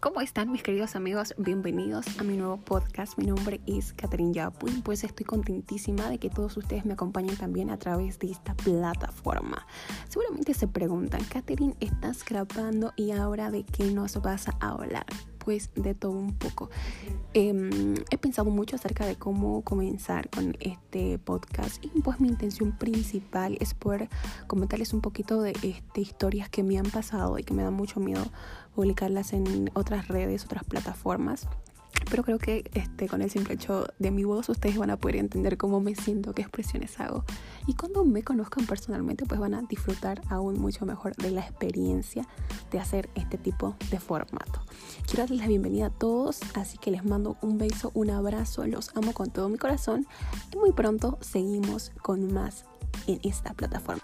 ¿Cómo están mis queridos amigos? Bienvenidos a mi nuevo podcast. Mi nombre es Catherine Yapuin, pues estoy contentísima de que todos ustedes me acompañen también a través de esta plataforma. Seguramente se preguntan, Catherine, ¿estás grabando y ahora de qué nos vas a hablar? Pues de todo un poco. Em, he pensado mucho acerca de cómo comenzar con este podcast y pues mi intención principal es poder comentarles un poquito de este, historias que me han pasado y que me da mucho miedo publicarlas en otras redes, otras plataformas. Pero creo que este, con el simple hecho de mi voz ustedes van a poder entender cómo me siento, qué expresiones hago. Y cuando me conozcan personalmente, pues van a disfrutar aún mucho mejor de la experiencia de hacer este tipo de formato. Quiero darles la bienvenida a todos, así que les mando un beso, un abrazo, los amo con todo mi corazón y muy pronto seguimos con más en esta plataforma.